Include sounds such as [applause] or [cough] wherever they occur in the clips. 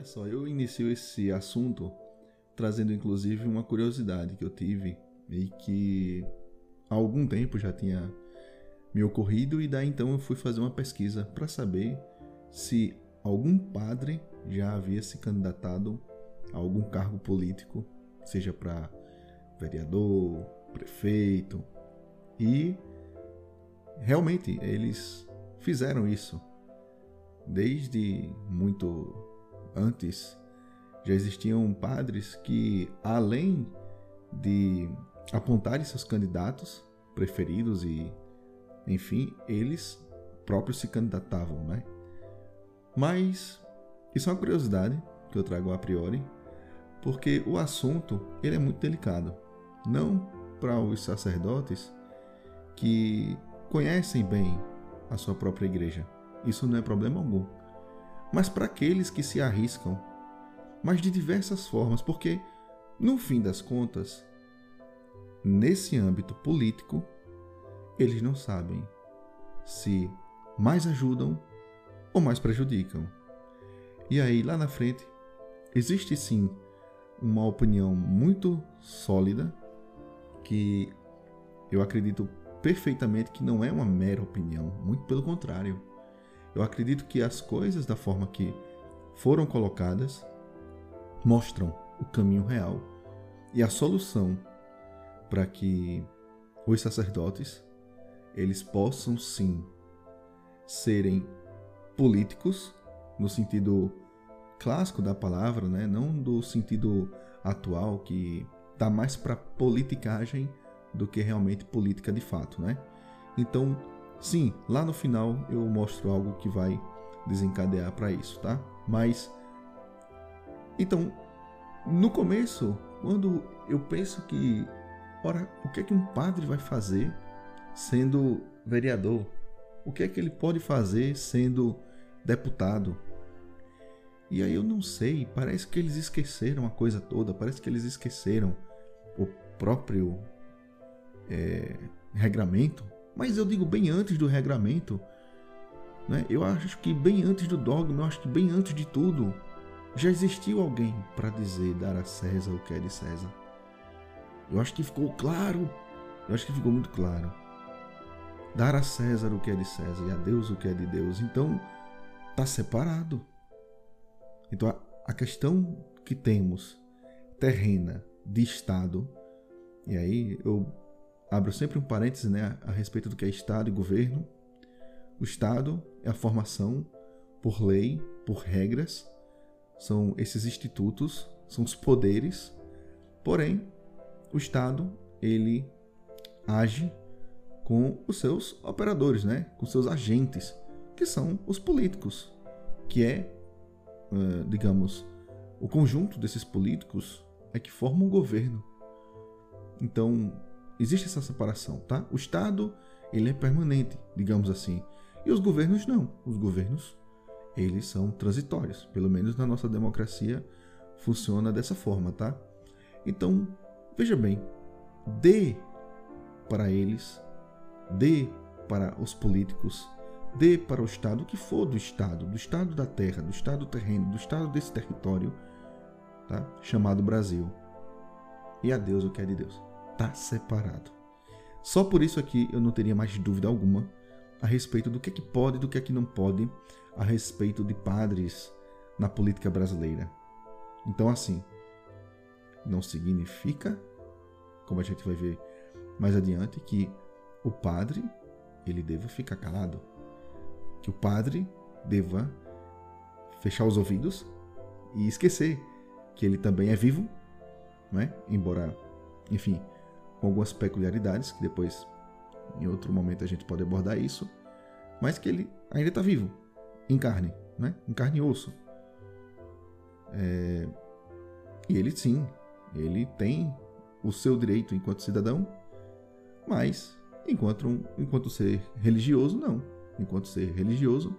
Olha só, eu inicio esse assunto trazendo inclusive uma curiosidade que eu tive e que há algum tempo já tinha me ocorrido e daí então eu fui fazer uma pesquisa para saber se algum padre já havia se candidatado a algum cargo político, seja para vereador, prefeito, e realmente eles fizeram isso. Desde muito antes já existiam padres que, além de apontarem seus candidatos preferidos e, enfim, eles próprios se candidatavam, né? Mas isso é uma curiosidade que eu trago a priori, porque o assunto ele é muito delicado. Não para os sacerdotes que conhecem bem a sua própria igreja. Isso não é problema algum. Mas para aqueles que se arriscam, mas de diversas formas, porque no fim das contas, nesse âmbito político, eles não sabem se mais ajudam ou mais prejudicam. E aí, lá na frente, existe sim uma opinião muito sólida que eu acredito perfeitamente que não é uma mera opinião, muito pelo contrário. Eu acredito que as coisas da forma que foram colocadas mostram o caminho real e a solução para que os sacerdotes eles possam sim serem políticos no sentido clássico da palavra, né? não do sentido atual que está mais para politicagem do que realmente política de fato, né? Então, sim, lá no final eu mostro algo que vai desencadear para isso, tá? Mas então, no começo, quando eu penso que, ora, o que é que um padre vai fazer sendo vereador? O que é que ele pode fazer sendo deputado? E aí eu não sei, parece que eles esqueceram a coisa toda, parece que eles esqueceram o próprio é, regramento. Mas eu digo bem antes do regramento, né? eu acho que bem antes do dogma, eu acho que bem antes de tudo, já existiu alguém para dizer dar a César o que é de César. Eu acho que ficou claro, eu acho que ficou muito claro. Dar a César o que é de César e a Deus o que é de Deus. Então, está separado. Então a, questão que temos terrena de Estado, e aí eu abro sempre um parêntese né, a respeito do que é Estado e governo. O Estado é a formação por lei, por regras, são esses institutos, são os poderes. Porém, o Estado ele age com os seus operadores, né? com seus agentes, que são os políticos, que é digamos, o conjunto desses políticos é que formam o governo. Então, existe essa separação, tá? O Estado, ele é permanente, digamos assim. E os governos não. Os governos, eles são transitórios. Pelo menos na nossa democracia funciona dessa forma, tá? Então, veja bem, dê para eles, dê para os políticos dê para o Estado o que for do Estado, do Estado da terra, do Estado do terreno, do Estado desse território, tá? chamado Brasil. E a Deus o que é de Deus. Está separado. Só por isso aqui eu não teria mais dúvida alguma a respeito do que, é que pode e do que é que não pode a respeito de padres na política brasileira. Então, assim, não significa, como a gente vai ver mais adiante, que o padre ele deva ficar calado que o padre deva fechar os ouvidos e esquecer que ele também é vivo, né? embora, enfim, com algumas peculiaridades, que depois, em outro momento, a gente pode abordar isso, mas que ele ainda está vivo, em carne, né? em carne e osso. É... E ele, sim, ele tem o seu direito enquanto cidadão, mas enquanto, um, enquanto ser religioso, não enquanto ser religioso,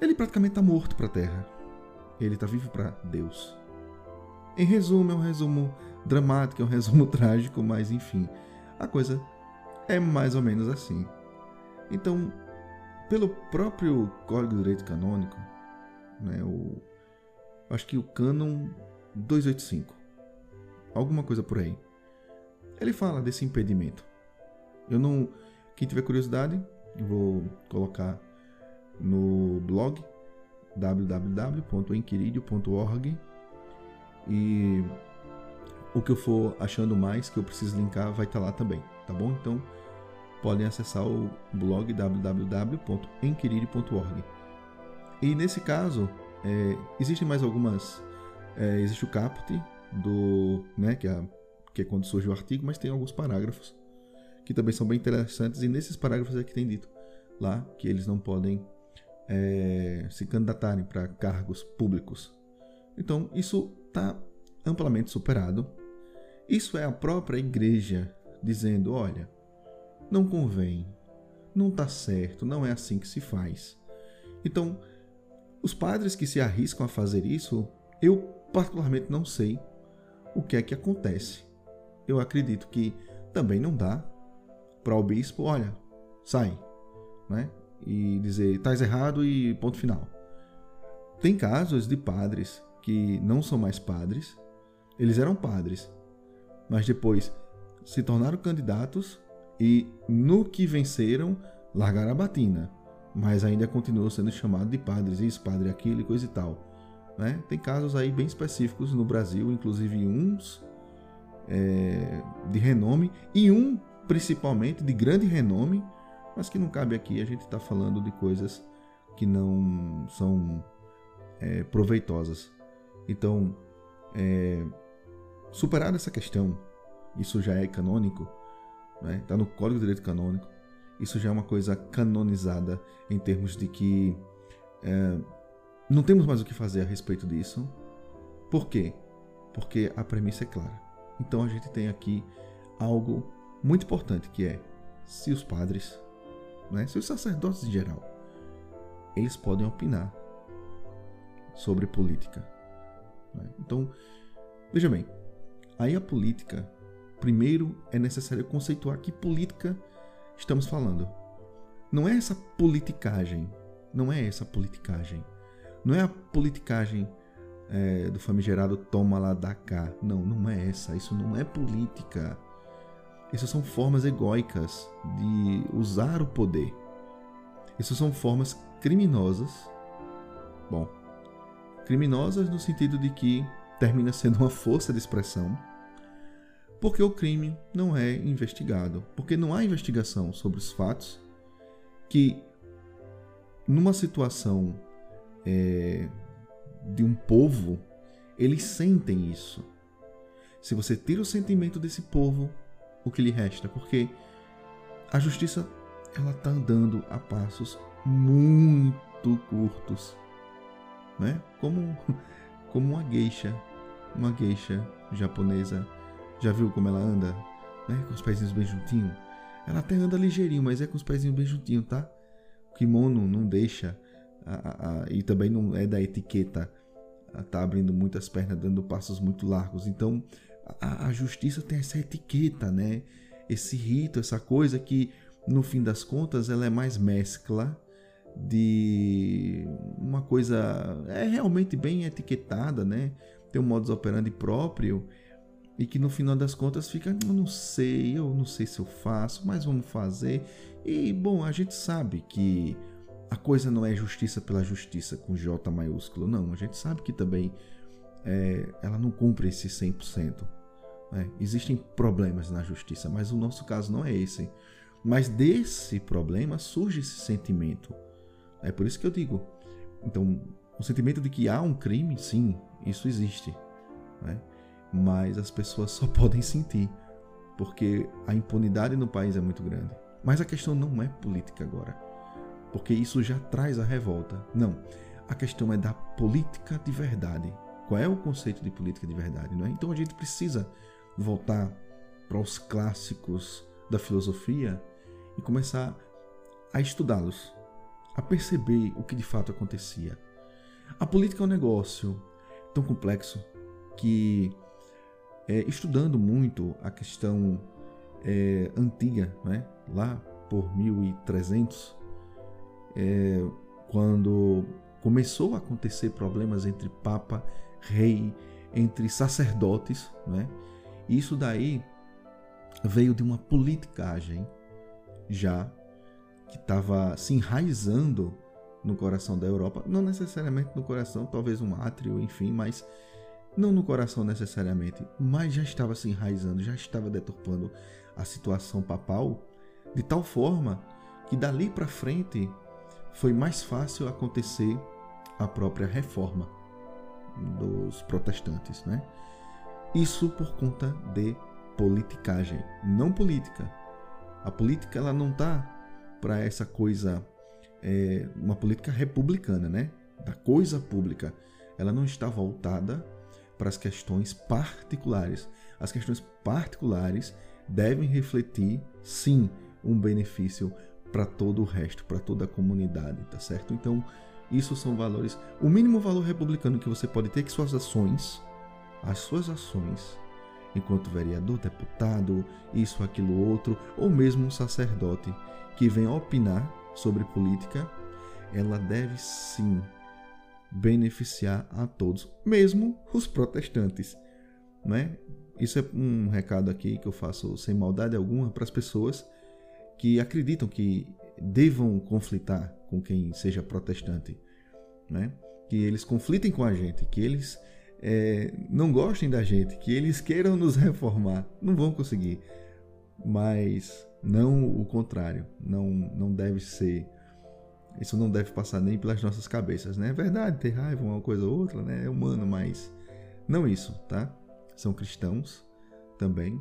ele praticamente está morto para a Terra. Ele está vivo para Deus. Em resumo, é um resumo dramático, é um [laughs] resumo trágico, mas enfim, a coisa é mais ou menos assim. Então, pelo próprio Código de Direito Canônico, né, o, acho que o Canon 285, alguma coisa por aí. Ele fala desse impedimento. Eu não, quem tiver curiosidade, vou colocar no blog www.enquiridio.org e o que eu for achando mais que eu preciso linkar vai estar lá também, tá bom? Então podem acessar o blog www.enquiridio.org. E nesse caso, é, existem mais algumas. É, existe o caput do, né, que é, que é quando surge o artigo, mas tem alguns parágrafos que também são bem interessantes e nesses parágrafos é que tem dito lá que eles não podem é, se candidatarem para cargos públicos. Então isso está amplamente superado. Isso é a própria igreja dizendo, olha, não convém, não está certo, não é assim que se faz. Então, os padres que se arriscam a fazer isso, eu particularmente não sei o que é que acontece. Eu acredito que também não dá para o bispo, olha, sai, né? E dizer, estás errado e ponto final. Tem casos de padres que não são mais padres, eles eram padres, mas depois se tornaram candidatos e no que venceram largaram a batina mas ainda continua sendo chamado de padres, isso, padre aquilo e coisa e tal. Né? Tem casos aí bem específicos no Brasil, inclusive uns é, de renome e um principalmente de grande renome, mas que não cabe aqui. A gente está falando de coisas que não são é, proveitosas. Então, é, superada essa questão, isso já é canônico, está né? Tá no Código de Direito Canônico isso já é uma coisa canonizada em termos de que é, não temos mais o que fazer a respeito disso. Por quê? Porque a premissa é clara. Então a gente tem aqui algo muito importante que é se os padres, né, se os sacerdotes em geral, eles podem opinar sobre política. Né? Então, veja bem, aí a política, primeiro é necessário conceituar que política estamos falando. Não é essa politicagem. Não é essa politicagem. Não é a politicagem é, do famigerado toma lá da cá. Não, não é essa. Isso não é política. Essas são formas egóicas de usar o poder. Essas são formas criminosas. Bom, criminosas no sentido de que termina sendo uma força de expressão porque o crime não é investigado, porque não há investigação sobre os fatos que, numa situação é, de um povo, eles sentem isso. Se você tira o sentimento desse povo, o que lhe resta? Porque a justiça ela está andando a passos muito curtos, né? Como como uma geisha, uma geisha japonesa já viu como ela anda? Né? Com os pezinhos bem juntinhos. Ela até anda ligeirinho, mas é com os pezinhos bem juntinhos, tá? O kimono não deixa. A, a, a, e também não é da etiqueta. Tá abrindo muitas pernas, dando passos muito largos. Então, a, justiça tem essa etiqueta, né? Esse rito, essa coisa que, no fim das contas, ela é mais mescla de uma coisa é realmente bem etiquetada, né? Tem um modus operandi próprio e que no final das contas fica, eu não sei, eu não sei se eu faço, mas vamos fazer. E bom, a gente sabe que a coisa não é justiça pela justiça com J maiúsculo, não. A gente sabe que também é, ela não cumpre esse 100%. Né? Existem problemas na justiça, mas o nosso caso não é esse. Mas desse problema surge esse sentimento. É por isso que eu digo. Então, o sentimento de que há um crime, sim, isso existe. Né? Mas as pessoas só [laughs] podem sentir, porque a impunidade no país é muito grande. Mas a questão não é política agora, porque isso já traz a revolta. Não, a questão é da política de verdade. Qual é o conceito de política de verdade? Não é? Então a gente precisa voltar para os clássicos da filosofia e começar a estudá-los, a perceber o que de fato acontecia. A política é um negócio tão complexo que é, estudando muito a questão é, antiga, né? lá por 1300, é, quando começou a acontecer problemas entre papa, rei, entre sacerdotes, né? Isso daí veio de uma politicagem já que estava se enraizando no coração da Europa, não necessariamente no coração, talvez um átrio, enfim, mas não no coração necessariamente, mas já estava se enraizando, já estava deturpando a situação papal de tal forma que dali para frente foi mais fácil acontecer a própria reforma dos protestantes, né? Isso por conta de politicagem, não política. A política ela não tá para essa coisa, é, uma política republicana, né? Da coisa pública. Ela não está voltada para as questões particulares. As questões particulares devem refletir, sim, um benefício para todo o resto, para toda a comunidade, tá certo? Então, isso são valores. O mínimo valor republicano que você pode ter é que suas ações, as suas ações, enquanto vereador, deputado, isso, aquilo, outro, ou mesmo um sacerdote que vem opinar sobre política, ela deve sim beneficiar a todos, mesmo os protestantes, né? Isso é um recado aqui que eu faço sem maldade alguma para as pessoas que acreditam que devam conflitar com quem seja protestante, né? que eles conflitem com a gente, que eles é, não gostem da gente, que eles queiram nos [laughs] reformar. Não vão conseguir. Mas não o contrário. Não, não deve ser. Isso não deve passar nem pelas nossas cabeças, né? É verdade, ter raiva, uma coisa ou outra, né? É humano, mas não isso, tá? São cristãos também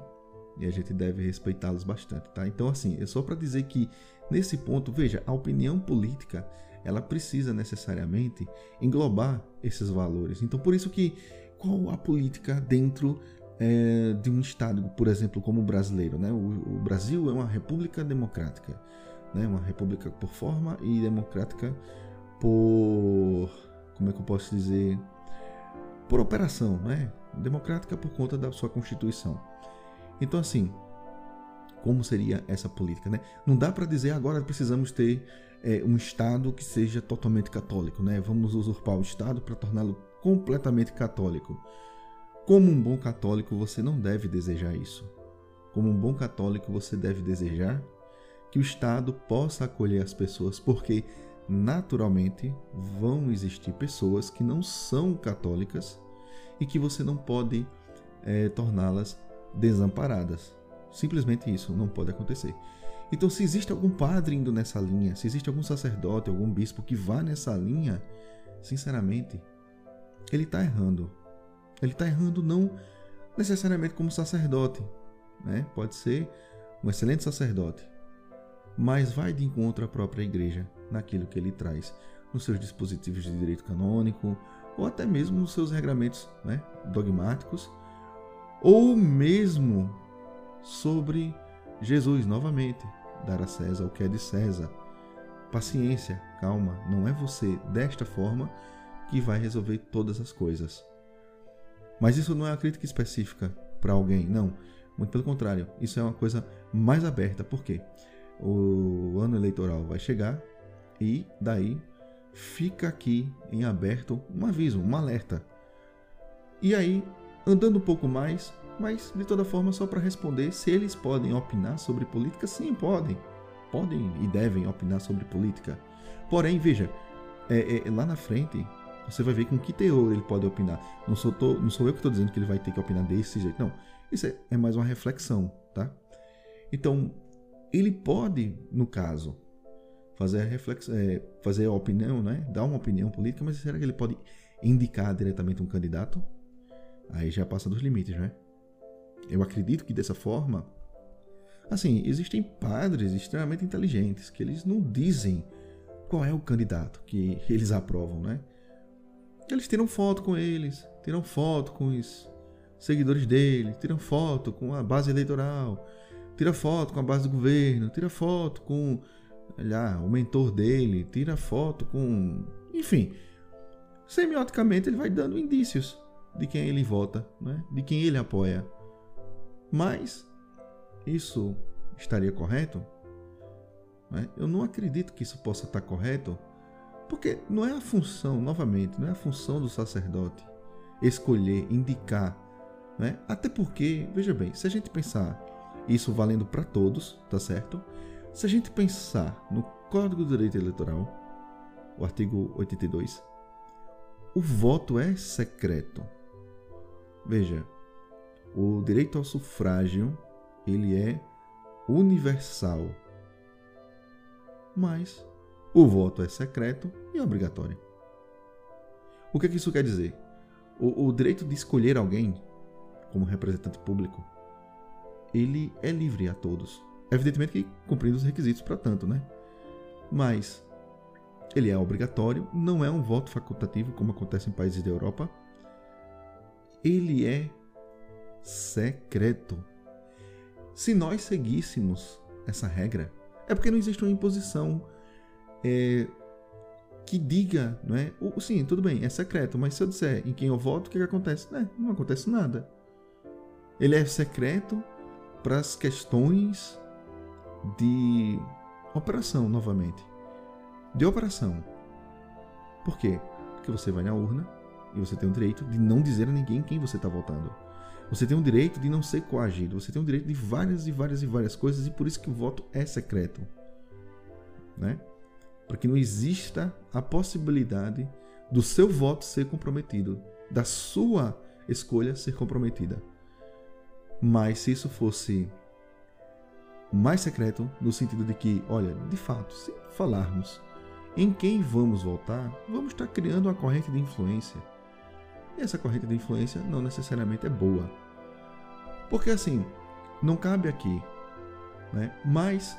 e a gente deve respeitá-los bastante, tá? Então, assim, é só para dizer que nesse ponto, veja, a opinião política ela precisa necessariamente englobar esses valores. Então, por isso que qual a política dentro é, de um estado, por exemplo, como o brasileiro, né? O, o, Brasil é uma república democrática, né? Uma república por forma e democrática por, como é que eu posso dizer, por operação, né? Democrática por conta da sua constituição. Então, assim, como seria essa política, né? Não dá para dizer agora precisamos ter é, um Estado que seja totalmente católico, né? Vamos usurpar o Estado para torná-lo completamente católico. Como um bom católico, você não deve desejar isso. Como um bom católico, você deve desejar que o Estado possa acolher as pessoas, porque naturalmente vão existir pessoas que não são católicas e que você não pode é, torná-las desamparadas. Simplesmente isso não pode acontecer. Então, se existe algum padre indo nessa linha, se existe algum sacerdote, algum bispo que vá nessa linha, sinceramente, ele está errando. Ele está errando não necessariamente como sacerdote, né? Pode ser um excelente sacerdote, mas vai de encontro à própria igreja naquilo que ele traz, nos seus dispositivos de direito canônico ou até mesmo nos seus regramentos né, dogmáticos, ou mesmo sobre Jesus novamente dar a César o que é de César. Paciência, calma, não é você desta forma que vai resolver todas as coisas. Mas isso não é uma crítica específica para alguém, não. Muito pelo contrário, isso é uma coisa mais aberta, porque o ano eleitoral vai chegar e daí fica aqui em aberto um aviso, um alerta. E aí, andando um pouco mais, mas, de toda forma, só para responder se eles podem opinar sobre política, sim, podem. Podem e devem opinar sobre política. Porém, veja, é, é, lá na frente, você vai ver com que teor ele pode opinar. Não sou, tô, não sou eu que estou dizendo que ele vai ter que opinar desse jeito, não. Isso é, é mais uma reflexão, tá? Então, ele pode, no caso, fazer a reflexão, é, fazer a opinião, né? Dar uma opinião política, mas será que ele pode indicar diretamente um candidato? Aí já passa dos limites, né? Eu acredito que dessa forma, assim, existem padres extremamente inteligentes que eles não dizem qual é o candidato que [laughs] eles aprovam, né? Eles tiram foto com eles, tiram foto com os seguidores dele, tiram foto com a base eleitoral, tira foto com a base do governo, tira foto com lá, o mentor dele, tira foto com, enfim, semioticamente ele vai dando indícios de quem ele vota, né? de quem ele apoia. Mas isso estaria correto? Né? Eu não acredito que isso possa estar correto Porque não é a função, novamente, não é a função do sacerdote escolher, indicar, né? Até porque, veja bem, se a gente pensar isso valendo para todos, tá certo? Se a gente pensar no Código do Direito Eleitoral, o artigo 82, o voto é secreto. Veja, o direito ao sufrágio, ele é universal. Mas o voto é secreto e obrigatório. O que, é que isso quer dizer? O, o direito de escolher alguém como representante público, ele é livre a todos. Evidentemente que cumprindo os requisitos para tanto, né? Mas ele é obrigatório, não é um voto facultativo como acontece em países da Europa. Ele é secreto. Se nós seguíssemos essa regra, é porque não existe uma imposição é, que diga, não é? O, sim, tudo bem, é secreto, mas se eu disser em quem eu voto, o que, que acontece? É, não acontece nada. Ele é secreto para as questões de operação, novamente. De operação. Por quê? Porque você vai na urna e você tem o direito de não dizer a ninguém quem você está votando. Você tem o direito de não ser coagido. Você tem o direito de várias e várias e várias coisas e por isso que o voto é secreto. Né? Para que não exista a possibilidade do seu voto ser comprometido, da sua escolha ser comprometida. Mas se isso fosse mais secreto, no sentido de que, olha, de fato, se falarmos em quem vamos votar, vamos estar criando uma corrente de influência. E essa corrente de influência não necessariamente é boa. Porque assim, não cabe aqui, né? Mas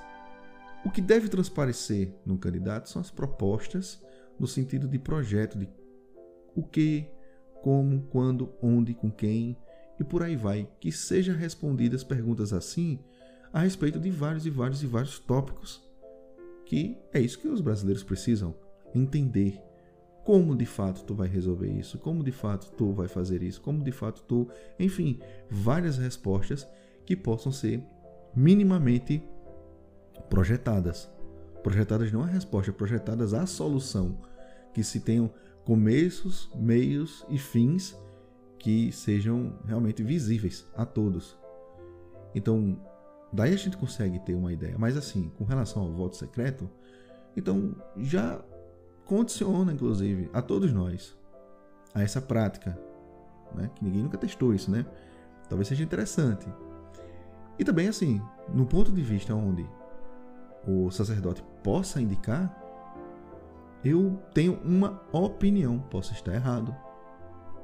o que deve transparecer no candidato são as propostas no sentido de projeto, de o que, como, quando, onde, com quem e por aí vai, que sejam respondidas perguntas assim a respeito de vários e vários e vários tópicos, que é isso que os brasileiros precisam entender. Como de fato tu vai resolver isso, como de fato tu vai fazer isso, como de fato tu, enfim, várias respostas que possam ser minimamente projetadas. Projetadas não a resposta, projetadas a solução, que se tenham começos, meios e fins que sejam realmente visíveis a todos. Então, daí a gente consegue ter uma ideia. Mas assim, com relação ao voto secreto, então já condiciona, inclusive, a todos nós a essa prática, né? que ninguém nunca testou isso, né? Talvez seja interessante. E também assim, no ponto de vista onde o sacerdote possa indicar, eu tenho uma opinião, posso estar errado,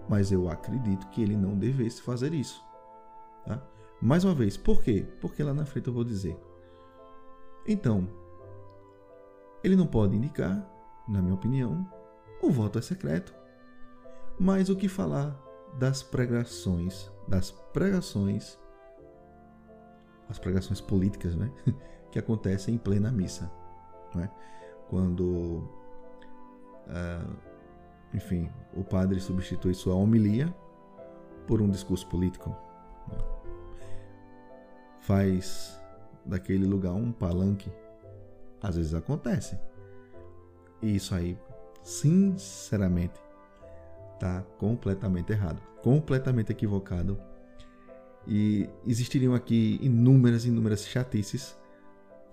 mas eu acredito que ele não devesse fazer isso. Tá? Mais uma vez, por quê? Porque lá na frente eu vou dizer. Então, ele não pode indicar, na minha opinião, o voto é secreto. Mas o que falar das pregações, das pregações, as pregações políticas, né? [laughs] que acontecem em plena missa. Né? Quando, uh, enfim, o padre substitui sua homilia por um discurso político. Faz daquele lugar um palanque. Às vezes acontece. E isso aí, sinceramente, está completamente errado, completamente equivocado. E existiriam aqui inúmeras, inúmeras chatices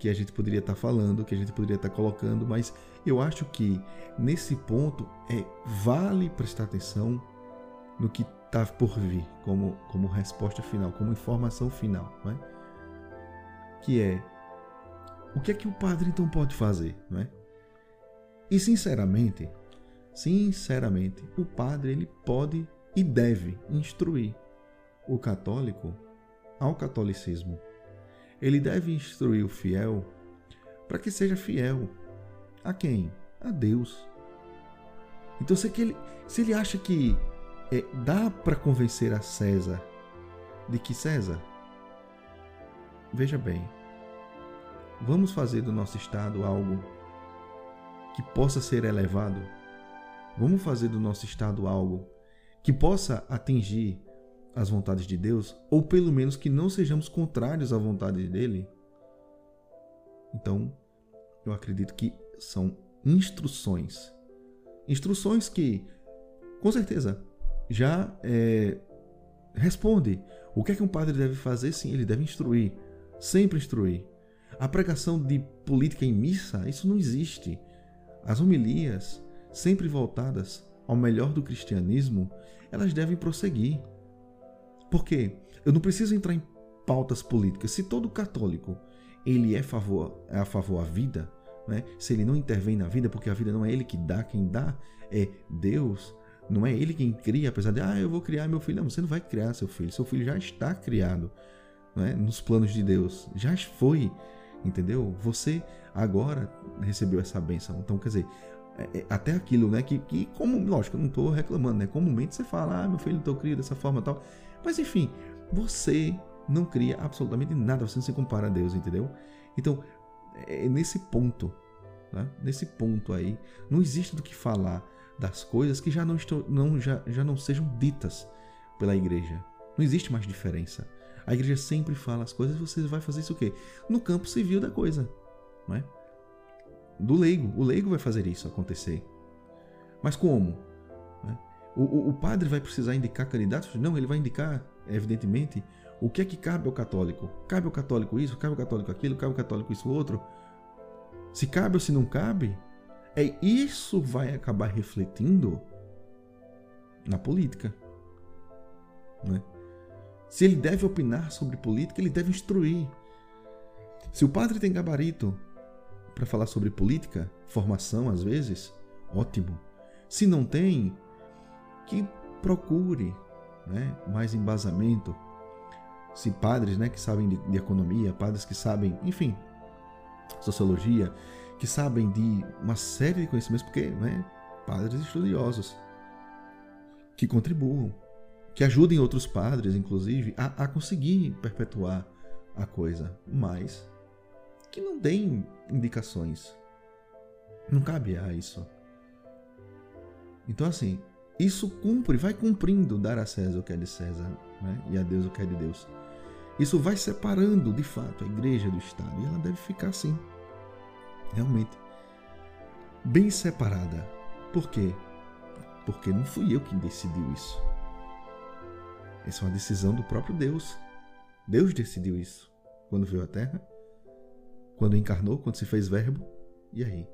que a gente poderia estar tá falando, que a gente poderia estar tá colocando, mas eu acho que nesse ponto é vale prestar atenção no que está por vir como, como resposta final, como informação final, não é? que é o que é que o padre então pode fazer, não é? E sinceramente, sinceramente, o padre ele pode e deve instruir o católico ao catolicismo ele deve instruir o fiel para que seja fiel. A quem? A Deus. Então, se, ele, se ele acha que é, dá para convencer a César de que César, veja bem, vamos fazer do nosso Estado algo que possa ser elevado. Vamos fazer do nosso Estado algo que possa atingir as vontades de Deus, ou pelo menos que não sejamos contrários à vontade dele. Então, eu acredito que são instruções Instruções que, com certeza, já é, responde. O que é que um padre deve fazer? Sim, ele deve instruir. Sempre instruir. A pregação de política em missa, isso não existe. As homilias, sempre voltadas ao melhor do cristianismo, elas devem prosseguir. Por quê? Eu não preciso entrar em pautas políticas. Se todo católico ele é, favor, é a favor da vida, né? se ele não intervém na vida, porque a vida não é ele que dá, quem dá é Deus, não é ele quem cria, apesar de, ah, eu vou criar meu filho. Não, você não vai criar seu filho, seu filho já está criado né? nos planos de Deus, já foi, entendeu? Você agora recebeu essa bênção. Então, quer dizer, é, é, até aquilo, né? Que, que como, lógico, eu não estou reclamando, né? Comumente você fala, ah, meu filho, estou criado dessa forma tal. Mas enfim, você não cria absolutamente nada, você não se compara a Deus, entendeu? Então, é nesse ponto, né? nesse ponto aí, não existe do que falar das coisas que já não, estão, não, já, já não sejam ditas pela igreja. Não existe mais diferença. A igreja sempre fala as coisas, você vai fazer isso o quê? No campo civil da coisa, não é? Do leigo. O leigo vai fazer isso acontecer. Mas como? O, o, o padre vai precisar indicar candidatos? Não, ele vai indicar, evidentemente, o que é que cabe ao católico? Cabe ao católico isso? Cabe ao católico aquilo? Cabe ao católico isso outro? Se cabe ou se não cabe? É isso vai acabar refletindo na política. Né? Se ele deve opinar sobre política, ele deve instruir. Se o padre tem gabarito para falar sobre política, formação às vezes, ótimo. Se não tem, que procure né, mais embasamento, se padres né, que sabem de, de economia, padres que sabem, enfim, sociologia, que sabem de uma série de conhecimentos, porque né, padres estudiosos que contribuam, que ajudem outros padres, inclusive, a, a conseguir perpetuar a coisa, mas que não deem indicações. Não cabe a isso. Então, assim, isso cumpre, vai cumprindo dar a César o que é de César né? e a Deus o que é de Deus. Isso vai separando, de fato, a igreja do Estado. E ela deve ficar assim. Realmente. Bem separada. Por quê? Porque não fui eu quem decidiu isso. Essa é uma decisão do próprio Deus. Deus decidiu isso. Quando veio à Terra, quando encarnou, quando se fez verbo. E aí?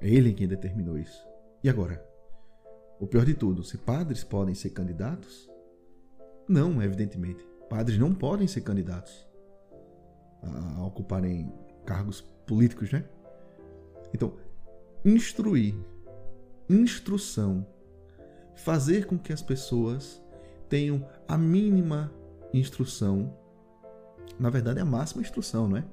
É ele quem determinou isso. E agora? O pior de tudo, se padres podem ser candidatos, não, evidentemente. Padres não podem ser candidatos a ocuparem cargos políticos, né? Então, instruir, instrução, fazer com que as pessoas tenham a mínima instrução, na verdade a máxima instrução, não é?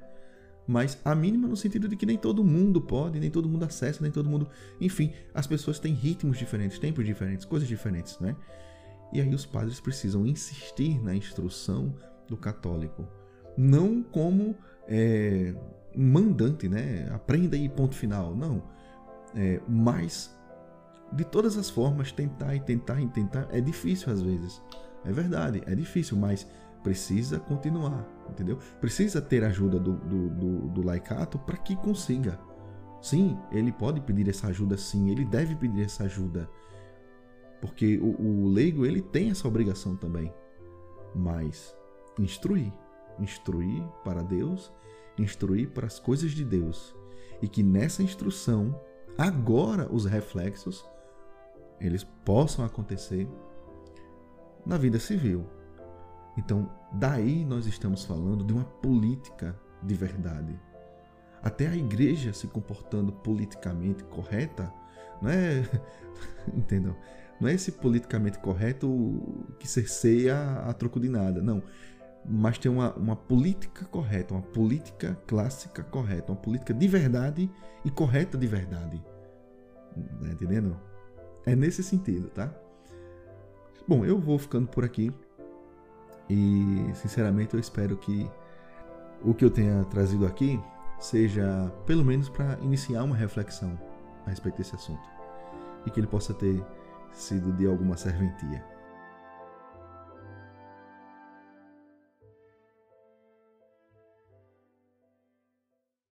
Mas a mínima no sentido de que nem todo mundo pode, nem todo mundo acessa, nem todo mundo. Enfim, as pessoas têm ritmos diferentes, tempos diferentes, coisas diferentes, né? E aí os padres precisam insistir na instrução do católico, não como é, mandante, né? Aprenda aí, ponto final. Não. É, mas, de todas as formas, tentar e tentar e tentar é difícil às vezes. É verdade, é difícil, mas precisa continuar, entendeu? Precisa ter ajuda do, do, do, do laicato para que consiga. Sim, ele pode pedir essa ajuda, sim, ele deve pedir essa ajuda. Porque o, o leigo ele tem essa obrigação também. Mas instruir, instruir para Deus, instruir para as coisas de Deus. E que nessa instrução, agora os reflexos eles possam acontecer na vida civil. Então, daí nós estamos falando de uma política de verdade. Até a igreja se comportando politicamente correta, não é, [laughs] entendam? Não é esse politicamente correto que cerceia a troco de nada, não. Mas tem uma, uma política correta, uma política clássica correta, uma política de verdade e correta de verdade. Tá entendendo? É nesse sentido, tá? Bom, eu vou ficando por aqui. E, sinceramente, eu espero que o que eu tenha trazido aqui seja, pelo menos, para iniciar uma reflexão a respeito desse assunto. E que ele possa ter sido de alguma serventia.